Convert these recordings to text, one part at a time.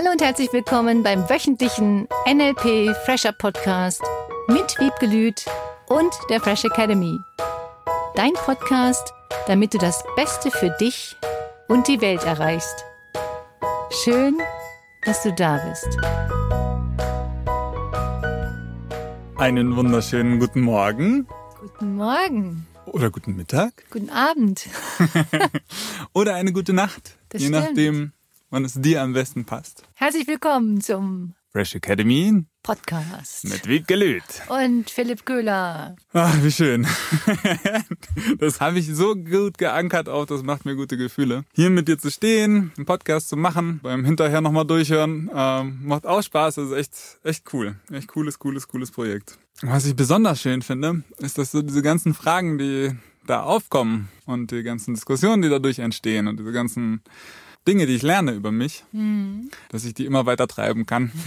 Hallo und herzlich willkommen beim wöchentlichen NLP Fresher Podcast mit Wiebgelüt und der Fresh Academy. Dein Podcast, damit du das Beste für dich und die Welt erreichst. Schön, dass du da bist. Einen wunderschönen guten Morgen. Guten Morgen. Oder guten Mittag. Guten Abend. Oder eine gute Nacht. Das je stimmt. nachdem, wann es dir am besten passt. Herzlich willkommen zum Fresh Academy Podcast. mit Wiebke Lüth. Und Philipp Köhler. Ach, wie schön. Das habe ich so gut geankert auch, das macht mir gute Gefühle. Hier mit dir zu stehen, einen Podcast zu machen, beim hinterher nochmal durchhören, ähm, macht auch Spaß, das ist echt, echt cool. Echt cooles, cooles, cooles Projekt. Was ich besonders schön finde, ist, dass so diese ganzen Fragen, die da aufkommen und die ganzen Diskussionen, die dadurch entstehen und diese ganzen Dinge, die ich lerne über mich, dass ich die immer weiter treiben kann.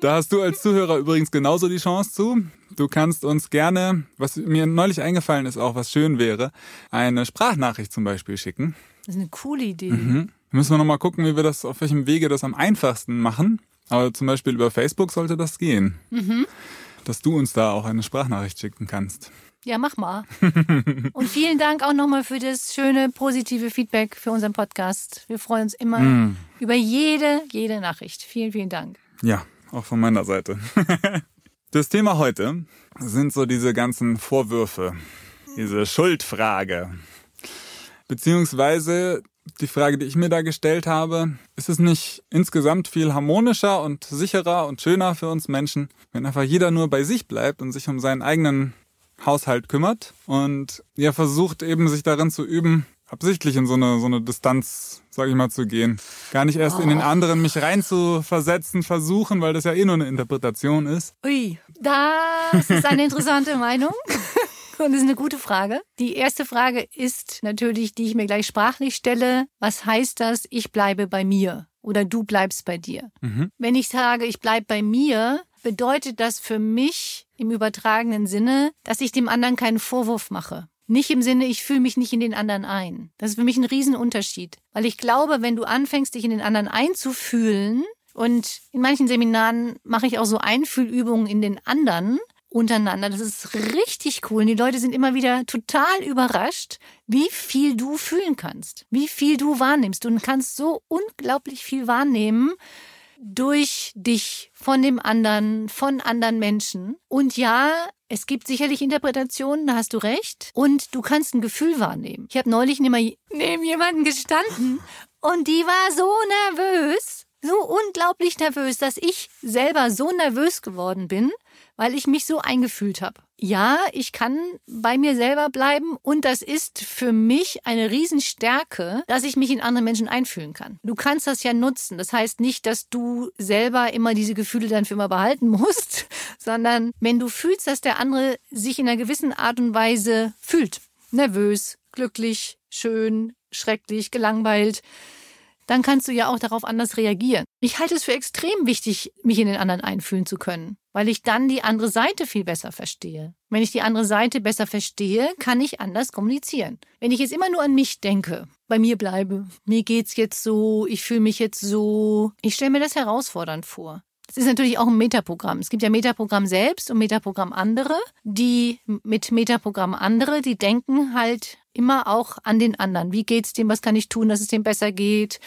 Da hast du als Zuhörer übrigens genauso die Chance zu. Du kannst uns gerne, was mir neulich eingefallen ist, auch was schön wäre, eine Sprachnachricht zum Beispiel schicken. Das ist eine coole Idee. Mhm. Müssen wir nochmal gucken, wie wir das, auf welchem Wege das am einfachsten machen. Aber zum Beispiel über Facebook sollte das gehen. Dass du uns da auch eine Sprachnachricht schicken kannst. Ja, mach mal. Und vielen Dank auch nochmal für das schöne, positive Feedback für unseren Podcast. Wir freuen uns immer über jede, jede Nachricht. Vielen, vielen Dank. Ja, auch von meiner Seite. Das Thema heute sind so diese ganzen Vorwürfe, diese Schuldfrage. Beziehungsweise die Frage, die ich mir da gestellt habe, ist es nicht insgesamt viel harmonischer und sicherer und schöner für uns Menschen, wenn einfach jeder nur bei sich bleibt und sich um seinen eigenen Haushalt kümmert und ja versucht eben sich darin zu üben, absichtlich in so eine, so eine Distanz, sag ich mal, zu gehen. Gar nicht erst in den anderen mich rein zu versetzen, versuchen, weil das ja eh nur eine Interpretation ist. Ui, das ist eine interessante Meinung. Und das ist eine gute Frage. Die erste Frage ist natürlich, die ich mir gleich sprachlich stelle. Was heißt das, ich bleibe bei mir? Oder du bleibst bei dir? Wenn ich sage, ich bleibe bei mir, bedeutet das für mich im übertragenen Sinne, dass ich dem anderen keinen Vorwurf mache. Nicht im Sinne, ich fühle mich nicht in den anderen ein. Das ist für mich ein Riesenunterschied. Weil ich glaube, wenn du anfängst, dich in den anderen einzufühlen, und in manchen Seminaren mache ich auch so Einfühlübungen in den anderen untereinander. Das ist richtig cool. Und die Leute sind immer wieder total überrascht, wie viel du fühlen kannst, wie viel du wahrnimmst. Du kannst so unglaublich viel wahrnehmen durch dich, von dem anderen, von anderen Menschen. Und ja, es gibt sicherlich Interpretationen, da hast du recht. Und du kannst ein Gefühl wahrnehmen. Ich habe neulich neben jemanden gestanden und die war so nervös, so unglaublich nervös, dass ich selber so nervös geworden bin, weil ich mich so eingefühlt habe. Ja, ich kann bei mir selber bleiben und das ist für mich eine Riesenstärke, dass ich mich in andere Menschen einfühlen kann. Du kannst das ja nutzen. Das heißt nicht, dass du selber immer diese Gefühle dann für immer behalten musst, sondern wenn du fühlst, dass der andere sich in einer gewissen Art und Weise fühlt, nervös, glücklich, schön, schrecklich, gelangweilt, dann kannst du ja auch darauf anders reagieren. Ich halte es für extrem wichtig, mich in den anderen einfühlen zu können, weil ich dann die andere Seite viel besser verstehe. Wenn ich die andere Seite besser verstehe, kann ich anders kommunizieren. Wenn ich jetzt immer nur an mich denke, bei mir bleibe, mir geht's jetzt so, ich fühle mich jetzt so, ich stelle mir das herausfordernd vor. Es ist natürlich auch ein Metaprogramm. Es gibt ja Metaprogramm selbst und Metaprogramm andere, die mit Metaprogramm andere, die denken halt immer auch an den anderen. Wie geht's dem? Was kann ich tun, dass es dem besser geht?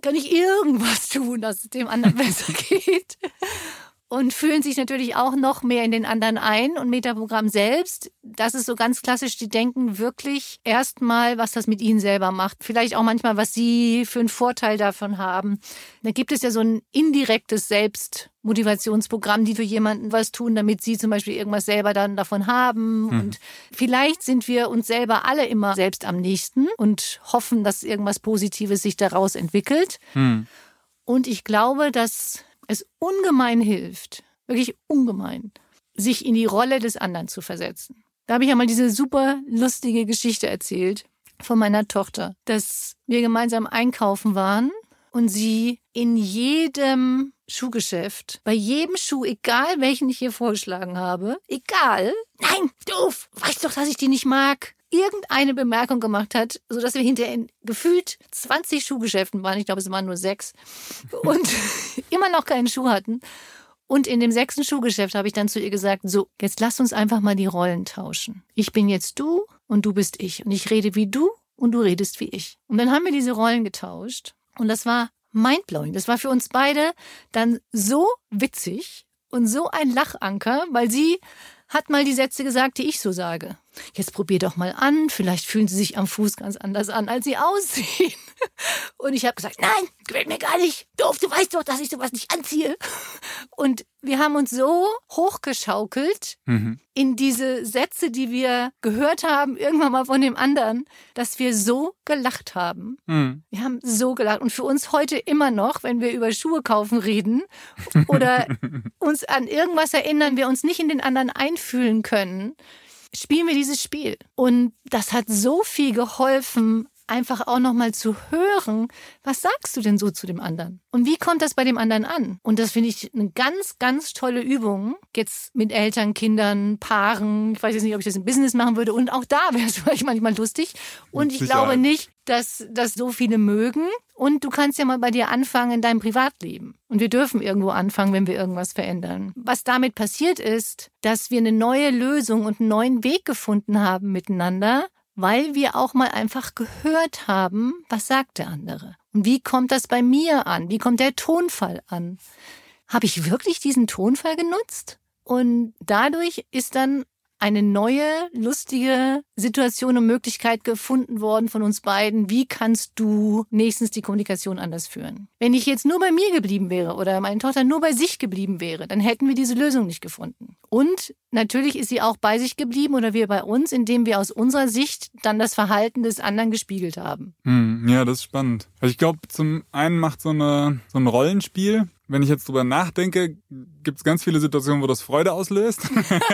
Kann ich irgendwas tun, dass es dem anderen besser geht? Und fühlen sich natürlich auch noch mehr in den anderen ein. Und Metaprogramm selbst, das ist so ganz klassisch, die denken wirklich erstmal, was das mit ihnen selber macht. Vielleicht auch manchmal, was sie für einen Vorteil davon haben. Da gibt es ja so ein indirektes Selbstmotivationsprogramm, die für jemanden was tun, damit sie zum Beispiel irgendwas selber dann davon haben. Und vielleicht sind wir uns selber alle immer selbst am nächsten und hoffen, dass irgendwas Positives sich daraus entwickelt. Und ich glaube, dass es ungemein hilft, wirklich ungemein, sich in die Rolle des anderen zu versetzen. Da habe ich ja mal diese super lustige Geschichte erzählt von meiner Tochter, dass wir gemeinsam einkaufen waren und sie in jedem Schuhgeschäft, bei jedem Schuh, egal welchen ich ihr vorgeschlagen habe, egal, nein, doof, weißt doch, dass ich die nicht mag. Irgendeine Bemerkung gemacht hat, sodass wir hinterher in gefühlt 20 Schuhgeschäften waren. Ich glaube, es waren nur sechs. Und immer noch keinen Schuh hatten. Und in dem sechsten Schuhgeschäft habe ich dann zu ihr gesagt, so, jetzt lass uns einfach mal die Rollen tauschen. Ich bin jetzt du und du bist ich. Und ich rede wie du und du redest wie ich. Und dann haben wir diese Rollen getauscht. Und das war mindblowing. Das war für uns beide dann so witzig und so ein Lachanker, weil sie hat mal die Sätze gesagt, die ich so sage. Jetzt probier doch mal an, vielleicht fühlen sie sich am Fuß ganz anders an, als sie aussehen. Und ich habe gesagt, nein, gefällt mir gar nicht. Doof, du weißt doch, dass ich sowas nicht anziehe. Und wir haben uns so hochgeschaukelt mhm. in diese Sätze, die wir gehört haben, irgendwann mal von dem anderen, dass wir so gelacht haben. Mhm. Wir haben so gelacht. Und für uns heute immer noch, wenn wir über Schuhe kaufen reden oder uns an irgendwas erinnern, wir uns nicht in den anderen einfühlen können, spielen wir dieses Spiel. Und das hat so viel geholfen, einfach auch nochmal zu hören, was sagst du denn so zu dem anderen? Und wie kommt das bei dem anderen an? Und das finde ich eine ganz, ganz tolle Übung. Jetzt mit Eltern, Kindern, Paaren. Ich weiß jetzt nicht, ob ich das im Business machen würde. Und auch da wäre es vielleicht manchmal lustig. Und ich glaube nicht, dass das so viele mögen. Und du kannst ja mal bei dir anfangen in deinem Privatleben. Und wir dürfen irgendwo anfangen, wenn wir irgendwas verändern. Was damit passiert ist, dass wir eine neue Lösung und einen neuen Weg gefunden haben miteinander, weil wir auch mal einfach gehört haben, was sagt der andere. Und wie kommt das bei mir an? Wie kommt der Tonfall an? Habe ich wirklich diesen Tonfall genutzt? Und dadurch ist dann eine neue, lustige Situation und Möglichkeit gefunden worden von uns beiden. Wie kannst du nächstens die Kommunikation anders führen? Wenn ich jetzt nur bei mir geblieben wäre oder meine Tochter nur bei sich geblieben wäre, dann hätten wir diese Lösung nicht gefunden. Und natürlich ist sie auch bei sich geblieben oder wir bei uns, indem wir aus unserer Sicht dann das Verhalten des anderen gespiegelt haben. Hm, ja, das ist spannend. Also ich glaube, zum einen macht so, eine, so ein Rollenspiel wenn ich jetzt drüber nachdenke, gibt es ganz viele Situationen, wo das Freude auslöst.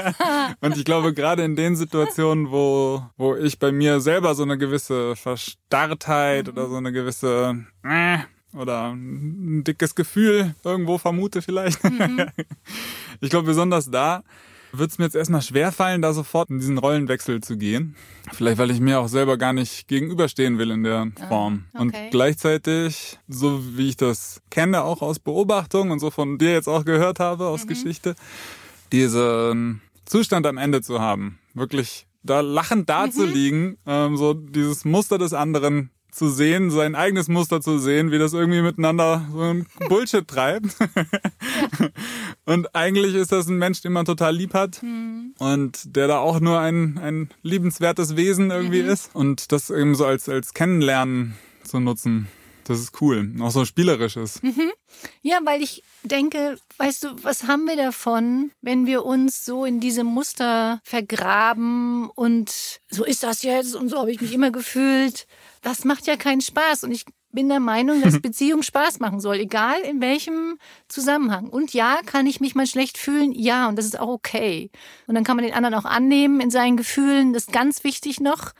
und ich glaube, gerade in den Situationen, wo, wo ich bei mir selber so eine gewisse Verstarrtheit mhm. oder so eine gewisse äh, oder ein dickes Gefühl irgendwo vermute vielleicht. Mhm. ich glaube, besonders da wird es mir jetzt erstmal schwerfallen, da sofort in diesen Rollenwechsel zu gehen. Vielleicht, weil ich mir auch selber gar nicht gegenüberstehen will in der ah, Form. okay. Und gleichzeitig, so wie ich das kenne, auch aus Beobachtung und so von dir jetzt auch gehört habe aus mhm. Geschichte, diesen Zustand am Ende zu haben. Wirklich da lachend da mhm. zu liegen, ähm, so dieses Muster des anderen zu sehen, sein eigenes Muster zu sehen, wie das irgendwie miteinander so ein Bullshit treibt. und eigentlich ist das ein Mensch, den man total lieb hat mhm. und der da auch nur ein, ein liebenswertes Wesen irgendwie mhm. ist und das eben so als, als Kennenlernen zu nutzen. Das ist cool. Auch so spielerisches. Mhm. Ja, weil ich denke, weißt du, was haben wir davon, wenn wir uns so in diese Muster vergraben und so ist das jetzt und so habe ich mich immer gefühlt. Das macht ja keinen Spaß und ich bin der Meinung, dass Beziehung Spaß machen soll, egal in welchem Zusammenhang. Und ja, kann ich mich mal schlecht fühlen? Ja, und das ist auch okay. Und dann kann man den anderen auch annehmen in seinen Gefühlen. Das ist ganz wichtig noch.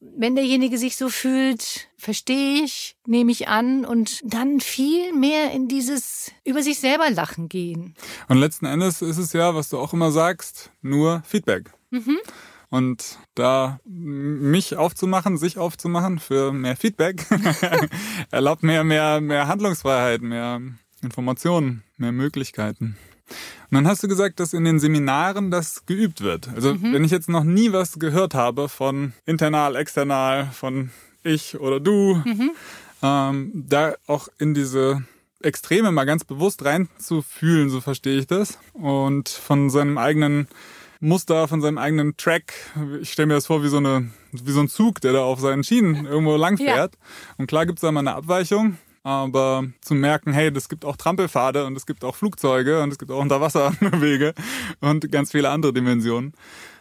Wenn derjenige sich so fühlt, verstehe ich, nehme ich an und dann viel mehr in dieses über sich selber lachen gehen. Und letzten Endes ist es ja, was du auch immer sagst, nur Feedback. Mhm. Und da mich aufzumachen, sich aufzumachen für mehr Feedback, erlaubt mir mehr, mehr Handlungsfreiheit, mehr Informationen, mehr Möglichkeiten. Und dann hast du gesagt, dass in den Seminaren das geübt wird. Also mhm. wenn ich jetzt noch nie was gehört habe von internal, external, von ich oder du, mhm. ähm, da auch in diese Extreme mal ganz bewusst reinzufühlen, so verstehe ich das. Und von seinem eigenen Muster, von seinem eigenen Track. Ich stelle mir das vor wie so, eine, wie so ein Zug, der da auf seinen Schienen irgendwo lang fährt. Ja. Und klar gibt es da mal eine Abweichung, aber zu merken, hey, es gibt auch Trampelpfade und es gibt auch Flugzeuge und es gibt auch Unterwasserwege und ganz viele andere Dimensionen.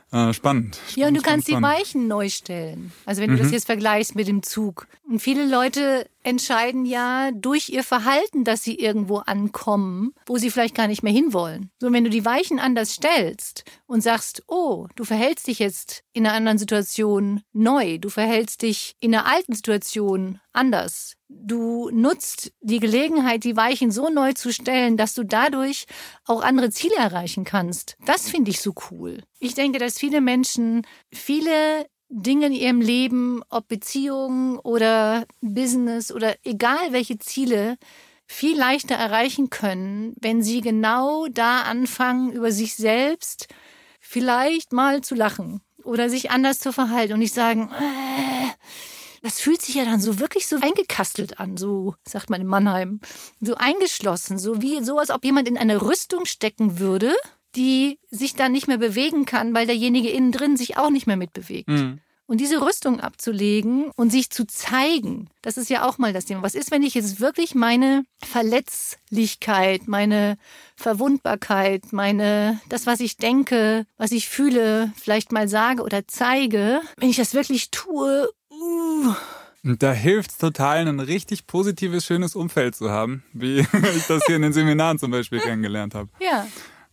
Äh, spannend, spannend. Ja, und du kannst spannend. die Weichen neu stellen. Also wenn du mhm. das jetzt vergleichst mit dem Zug. Und viele Leute entscheiden ja durch ihr Verhalten, dass sie irgendwo ankommen, wo sie vielleicht gar nicht mehr hinwollen. So, wenn du die Weichen anders stellst und sagst, oh, du verhältst dich jetzt in einer anderen Situation neu, du verhältst dich in einer alten Situation anders. Du nutzt die Gelegenheit, die Weichen so neu zu stellen, dass du dadurch auch andere Ziele erreichen kannst. Das finde ich so cool. Ich denke, dass viele Menschen viele Dinge in ihrem Leben, ob Beziehungen oder Business oder egal welche Ziele, viel leichter erreichen können, wenn sie genau da anfangen, über sich selbst vielleicht mal zu lachen oder sich anders zu verhalten und nicht sagen, äh, das fühlt sich ja dann so wirklich so eingekastelt an, so sagt man in Mannheim, so eingeschlossen, so wie so, als ob jemand in eine Rüstung stecken würde, die sich dann nicht mehr bewegen kann, weil derjenige innen drin sich auch nicht mehr mitbewegt. Mhm. Und diese Rüstung abzulegen und sich zu zeigen, das ist ja auch mal das Thema. Was ist, wenn ich jetzt wirklich meine Verletzlichkeit, meine Verwundbarkeit, meine, das, was ich denke, was ich fühle, vielleicht mal sage oder zeige, wenn ich das wirklich tue, uh, und da hilft es total, ein richtig positives, schönes Umfeld zu haben, wie ich das hier in den Seminaren zum Beispiel kennengelernt habe. Ja.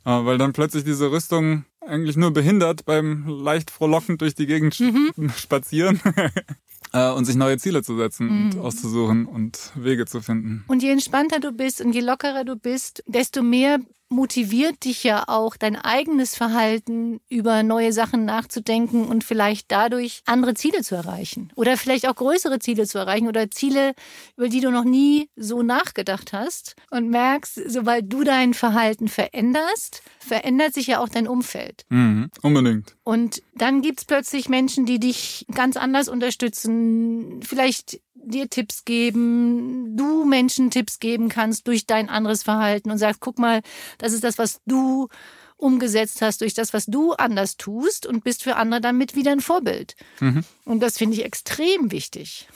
Äh, weil dann plötzlich diese Rüstung eigentlich nur behindert beim leicht frohlockend durch die Gegend mhm. spazieren äh, und sich neue Ziele zu setzen mhm. und auszusuchen und Wege zu finden. Und je entspannter du bist und je lockerer du bist, desto mehr motiviert dich ja auch, dein eigenes Verhalten über neue Sachen nachzudenken und vielleicht dadurch andere Ziele zu erreichen. Oder vielleicht auch größere Ziele zu erreichen oder Ziele, über die du noch nie so nachgedacht hast und merkst, sobald du dein Verhalten veränderst, verändert sich ja auch dein Umfeld. Mhm, unbedingt. Und dann gibt es plötzlich Menschen, die dich ganz anders unterstützen, vielleicht dir Tipps geben, du Menschen Tipps geben kannst durch dein anderes Verhalten und sagst, guck mal, das ist das, was du umgesetzt hast durch das, was du anders tust und bist für andere damit wieder ein Vorbild. Mhm. Und das finde ich extrem wichtig.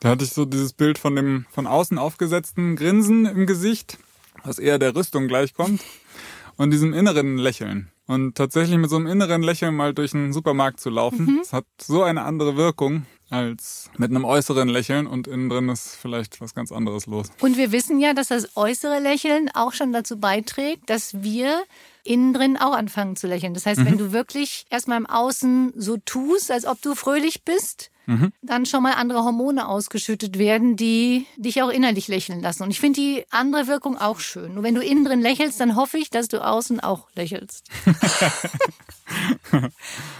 Da hatte ich so dieses Bild von dem von außen aufgesetzten Grinsen im Gesicht, was eher der Rüstung gleichkommt, und diesem inneren Lächeln. Und tatsächlich mit so einem inneren Lächeln mal durch einen Supermarkt zu laufen, mhm. das hat so eine andere Wirkung als mit einem äußeren Lächeln und innen drin ist vielleicht was ganz anderes los. Und wir wissen ja, dass das äußere Lächeln auch schon dazu beiträgt, dass wir innen drin auch anfangen zu lächeln. Das heißt, mhm. wenn du wirklich erstmal im Außen so tust, als ob du fröhlich bist, mhm. dann schon mal andere Hormone ausgeschüttet werden, die dich auch innerlich lächeln lassen. Und ich finde die andere Wirkung auch schön. Nur wenn du innen drin lächelst, dann hoffe ich, dass du außen auch lächelst.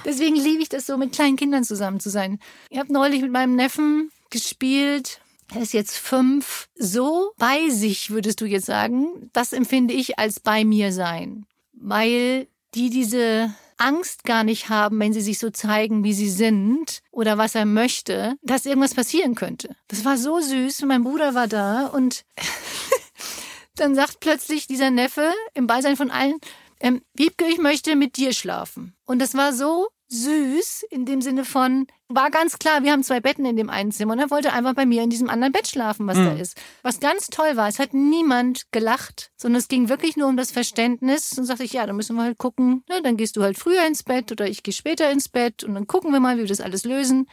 Deswegen liebe ich das so, mit kleinen Kindern zusammen zu sein. Ich habe neulich mit meinem Neffen gespielt. Er ist jetzt fünf. So bei sich, würdest du jetzt sagen, das empfinde ich als bei mir sein. Weil die diese Angst gar nicht haben, wenn sie sich so zeigen, wie sie sind oder was er möchte, dass irgendwas passieren könnte. Das war so süß. Mein Bruder war da und dann sagt plötzlich dieser Neffe im Beisein von allen, ähm, Wiebke, ich möchte mit dir schlafen. Und das war so süß in dem Sinne von, war ganz klar, wir haben zwei Betten in dem einen Zimmer und er wollte einfach bei mir in diesem anderen Bett schlafen, was mhm. da ist. Was ganz toll war, es hat niemand gelacht, sondern es ging wirklich nur um das Verständnis und sagte ich, ja, dann müssen wir halt gucken, ne, dann gehst du halt früher ins Bett oder ich gehe später ins Bett und dann gucken wir mal, wie wir das alles lösen.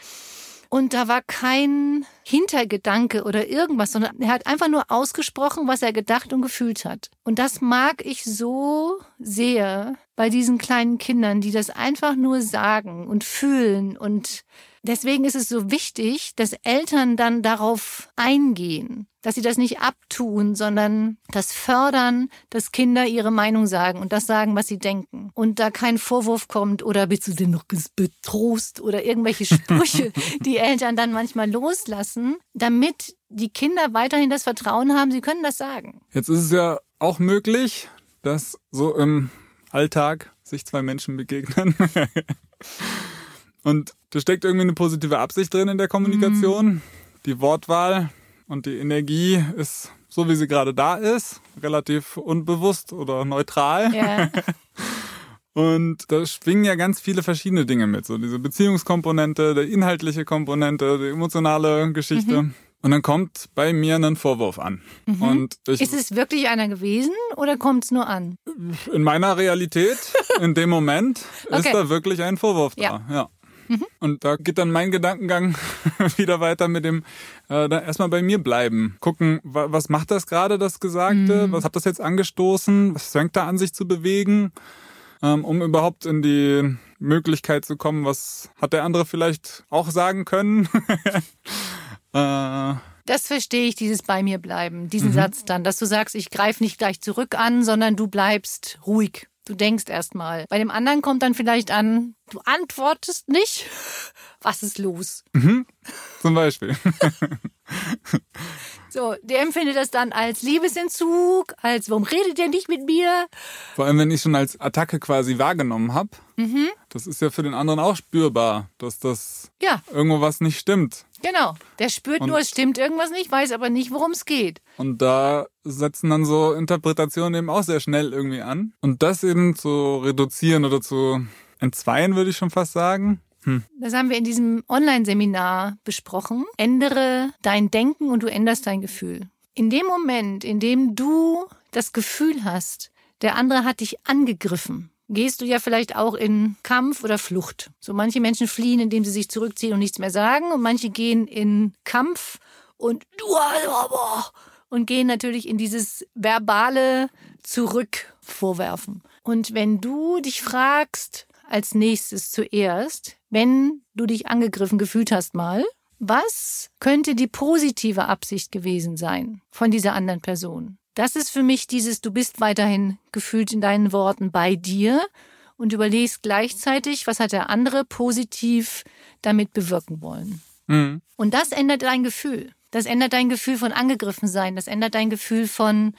Und da war kein Hintergedanke oder irgendwas, sondern er hat einfach nur ausgesprochen, was er gedacht und gefühlt hat. Und das mag ich so sehr bei diesen kleinen Kindern, die das einfach nur sagen und fühlen und Deswegen ist es so wichtig, dass Eltern dann darauf eingehen, dass sie das nicht abtun, sondern das fördern, dass Kinder ihre Meinung sagen und das sagen, was sie denken. Und da kein Vorwurf kommt oder bist du denn noch betrost oder irgendwelche Sprüche, die Eltern dann manchmal loslassen, damit die Kinder weiterhin das Vertrauen haben, sie können das sagen. Jetzt ist es ja auch möglich, dass so im Alltag sich zwei Menschen begegnen. Und da steckt irgendwie eine positive Absicht drin in der Kommunikation. Mhm. Die Wortwahl und die Energie ist so, wie sie gerade da ist, relativ unbewusst oder neutral. Ja. Und da schwingen ja ganz viele verschiedene Dinge mit. So diese Beziehungskomponente, der inhaltliche Komponente, die emotionale Geschichte. Mhm. Und dann kommt bei mir ein Vorwurf an. Mhm. Und ich, ist es wirklich einer gewesen oder kommt es nur an? In meiner Realität, in dem Moment, okay. ist da wirklich ein Vorwurf da. Ja. ja. Mhm. Und da geht dann mein Gedankengang wieder weiter mit dem, äh, dann erstmal bei mir bleiben. Gucken, wa was macht das gerade, das Gesagte? Mhm. Was hat das jetzt angestoßen? Was fängt da an, sich zu bewegen? Ähm, um überhaupt in die Möglichkeit zu kommen, was hat der andere vielleicht auch sagen können? äh, das verstehe ich, dieses bei mir bleiben, diesen mhm. Satz dann, dass du sagst, ich greife nicht gleich zurück an, sondern du bleibst ruhig. Du denkst erstmal. Bei dem anderen kommt dann vielleicht an, du antwortest nicht. Was ist los? Mhm. Zum Beispiel. So, der empfindet das dann als Liebesentzug, als warum redet ihr nicht mit mir? Vor allem, wenn ich schon als Attacke quasi wahrgenommen habe. Mhm. Das ist ja für den anderen auch spürbar, dass das Ja, irgendwo was nicht stimmt. Genau. Der spürt Und- nur, es stimmt irgendwas nicht, weiß aber nicht, worum es geht. Und da setzen dann so Interpretationen eben auch sehr schnell irgendwie an. Und das eben zu reduzieren oder zu entzweien, würde ich schon fast sagen. Hm. Das haben wir in diesem Online-Seminar besprochen. Ändere dein Denken und du änderst dein Gefühl. In dem Moment, in dem du das Gefühl hast, der andere hat dich angegriffen, gehst du ja vielleicht auch in Kampf oder Flucht. So manche Menschen fliehen, indem sie sich zurückziehen und nichts mehr sagen und manche gehen in Kampf und du und gehen natürlich in dieses verbale Zurück vorwerfen. Und wenn du dich fragst, als nächstes zuerst, wenn du dich angegriffen gefühlt hast mal, was könnte die positive Absicht gewesen sein von dieser anderen Person? Das ist für mich dieses, du bist weiterhin gefühlt in deinen Worten bei dir und überlegst gleichzeitig, was hat der andere positiv damit bewirken wollen. Mhm. Und das ändert dein Gefühl. Das ändert dein Gefühl von angegriffen sein. Das ändert dein Gefühl von,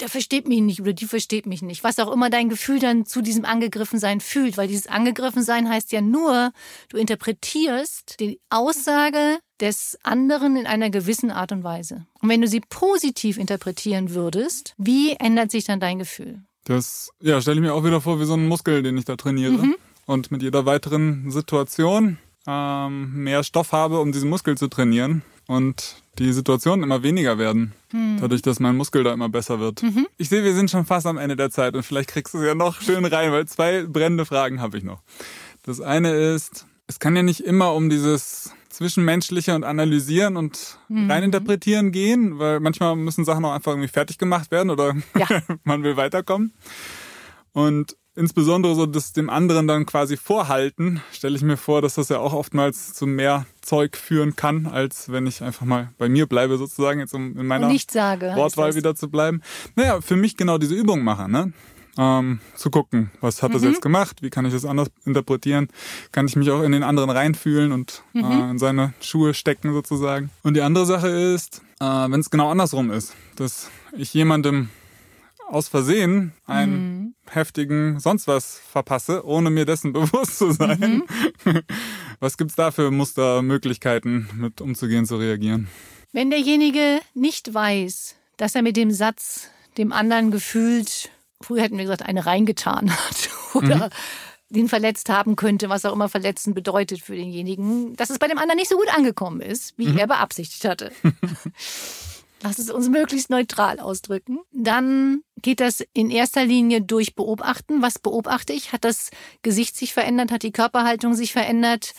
der versteht mich nicht oder die versteht mich nicht. Was auch immer dein Gefühl dann zu diesem angegriffen sein fühlt. Weil dieses angegriffen sein heißt ja nur, du interpretierst die Aussage des anderen in einer gewissen Art und Weise. Und wenn du sie positiv interpretieren würdest, wie ändert sich dann dein Gefühl? Das ja, stelle ich mir auch wieder vor wie so einen Muskel, den ich da trainiere. Und mit jeder weiteren Situation ähm, mehr Stoff habe, um diesen Muskel zu trainieren. Und die Situationen immer weniger werden. Dadurch, dass mein Muskel da immer besser wird. Ich sehe, wir sind schon fast am Ende der Zeit und vielleicht kriegst du es ja noch schön rein, weil zwei brennende Fragen habe ich noch. Das eine ist, es kann ja nicht immer um dieses Zwischenmenschliche und Analysieren und reininterpretieren gehen, weil manchmal müssen Sachen auch einfach irgendwie fertig gemacht werden oder Ja. man will weiterkommen. Und insbesondere so das dem anderen dann quasi vorhalten, stelle ich mir vor, dass das ja auch oftmals zu mehr Zeug führen kann, als wenn ich einfach mal bei mir bleibe sozusagen, jetzt um in meiner sage. Wortwahl das. wieder zu bleiben. Naja, für mich genau diese Übung machen, ne? Ähm, zu gucken, was hat das Mhm. jetzt gemacht, wie kann ich das anders interpretieren, kann ich mich auch in den anderen reinfühlen und Mhm. äh, in seine Schuhe stecken sozusagen. Und die andere Sache ist, äh, wenn es genau andersrum ist, dass ich jemandem aus Versehen einen Mhm. heftigen sonst was verpasse, ohne mir dessen bewusst zu sein. Mhm. Was gibt's da für Mustermöglichkeiten, mit umzugehen, zu reagieren? Wenn derjenige nicht weiß, dass er mit dem Satz dem anderen gefühlt, früher hätten wir gesagt, eine reingetan hat oder den verletzt haben könnte, was auch immer verletzen bedeutet für denjenigen, dass es bei dem anderen nicht so gut angekommen ist, wie er beabsichtigt hatte. Lass es uns möglichst neutral ausdrücken. Dann geht das in erster Linie durch Beobachten. Was beobachte ich? Hat das Gesicht sich verändert? Hat die Körperhaltung sich verändert?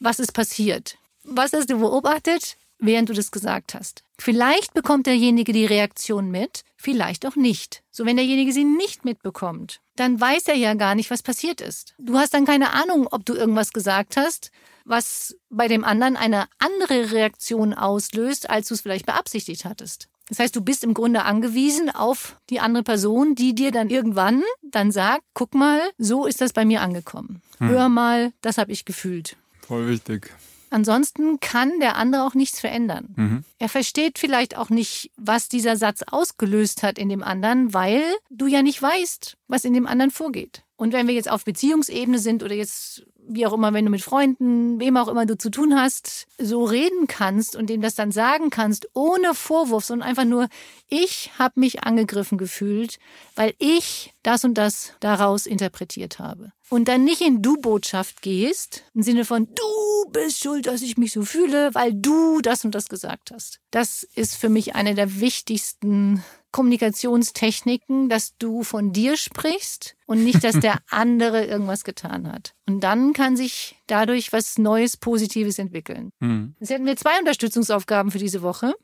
Was ist passiert? Was hast du beobachtet, während du das gesagt hast? Vielleicht bekommt derjenige die Reaktion mit, vielleicht auch nicht. So, wenn derjenige sie nicht mitbekommt, dann weiß er ja gar nicht, was passiert ist. Du hast dann keine Ahnung, ob du irgendwas gesagt hast, was bei dem anderen eine andere Reaktion auslöst, als du es vielleicht beabsichtigt hattest. Das heißt, du bist im Grunde angewiesen auf die andere Person, die dir dann irgendwann dann sagt, guck mal, so ist das bei mir angekommen. Hör mal, das habe ich gefühlt. Voll wichtig. Ansonsten kann der andere auch nichts verändern. Mhm. Er versteht vielleicht auch nicht, was dieser Satz ausgelöst hat in dem anderen, weil du ja nicht weißt, was in dem anderen vorgeht. Und wenn wir jetzt auf Beziehungsebene sind oder jetzt wie auch immer, wenn du mit Freunden, wem auch immer du zu tun hast, so reden kannst und dem das dann sagen kannst, ohne Vorwurf, sondern einfach nur, ich habe mich angegriffen gefühlt, weil ich das und das daraus interpretiert habe. Und dann nicht in Du-Botschaft gehst, im Sinne von, du bist schuld, dass ich mich so fühle, weil du das und das gesagt hast. Das ist für mich eine der wichtigsten Kommunikationstechniken, dass du von dir sprichst und nicht, dass der andere irgendwas getan hat. Und dann kann sich dadurch was Neues, Positives entwickeln. Mhm. Jetzt hätten wir zwei Unterstützungsaufgaben für diese Woche.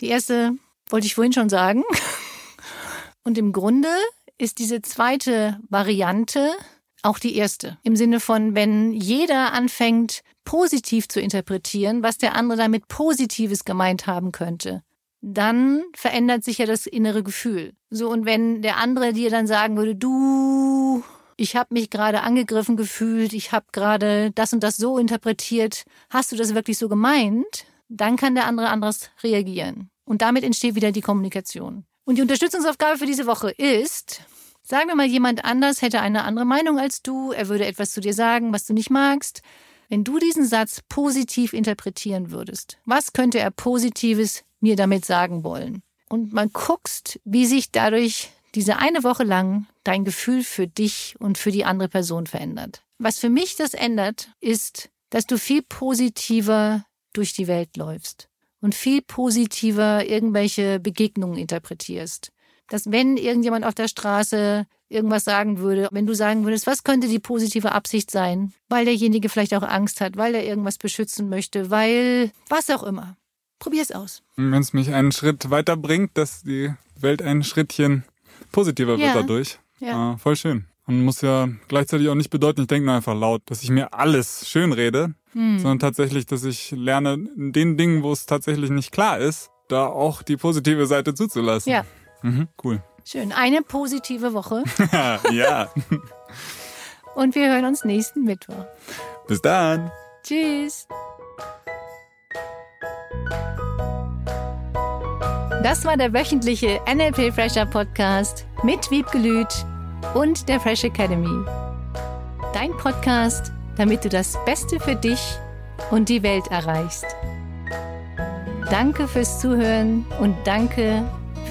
Die erste wollte ich vorhin schon sagen. Und im Grunde ist diese zweite Variante auch die erste. Im Sinne von, wenn jeder anfängt, positiv zu interpretieren, was der andere damit Positives gemeint haben könnte. dann verändert sich ja das innere Gefühl. So, und wenn der andere dir dann sagen würde, du, ich habe mich gerade angegriffen gefühlt, ich habe gerade das und das so interpretiert, hast du das wirklich so gemeint? Dann kann der andere anders reagieren. Und damit entsteht wieder die Kommunikation. Und die Unterstützungsaufgabe für diese Woche ist, sagen wir mal, jemand anders hätte eine andere Meinung als du, er würde etwas zu dir sagen, was du nicht magst. Wenn du diesen Satz positiv interpretieren würdest, was könnte er Positives mir damit sagen wollen? Und man guckst, wie sich dadurch diese eine Woche lang dein Gefühl für dich und für die andere Person verändert. Was für mich das ändert, ist, dass du viel positiver durch die Welt läufst und viel positiver irgendwelche Begegnungen interpretierst. Dass wenn irgendjemand auf der Straße irgendwas sagen würde, wenn du sagen würdest, was könnte die positive Absicht sein, weil derjenige vielleicht auch Angst hat, weil er irgendwas beschützen möchte, weil was auch immer. Probier es aus. Wenn es mich einen Schritt weiterbringt, dass die Welt ein Schrittchen positiver wird dadurch. Ja. Äh, voll schön. Und muss ja gleichzeitig auch nicht bedeuten, ich denke nur einfach laut, dass ich mir alles schön rede, hm. sondern tatsächlich, dass ich lerne, in den Dingen, wo es tatsächlich nicht klar ist, da auch die positive Seite zuzulassen. Ja. Mhm, cool. Schön. Eine positive Woche. ja. Und wir hören uns nächsten Mittwoch. Bis dann. Tschüss. Das war der wöchentliche NLP Fresher Podcast mit Wiebgelüt und der Fresh Academy. Dein Podcast, damit du das Beste für dich und die Welt erreichst. Danke fürs Zuhören und danke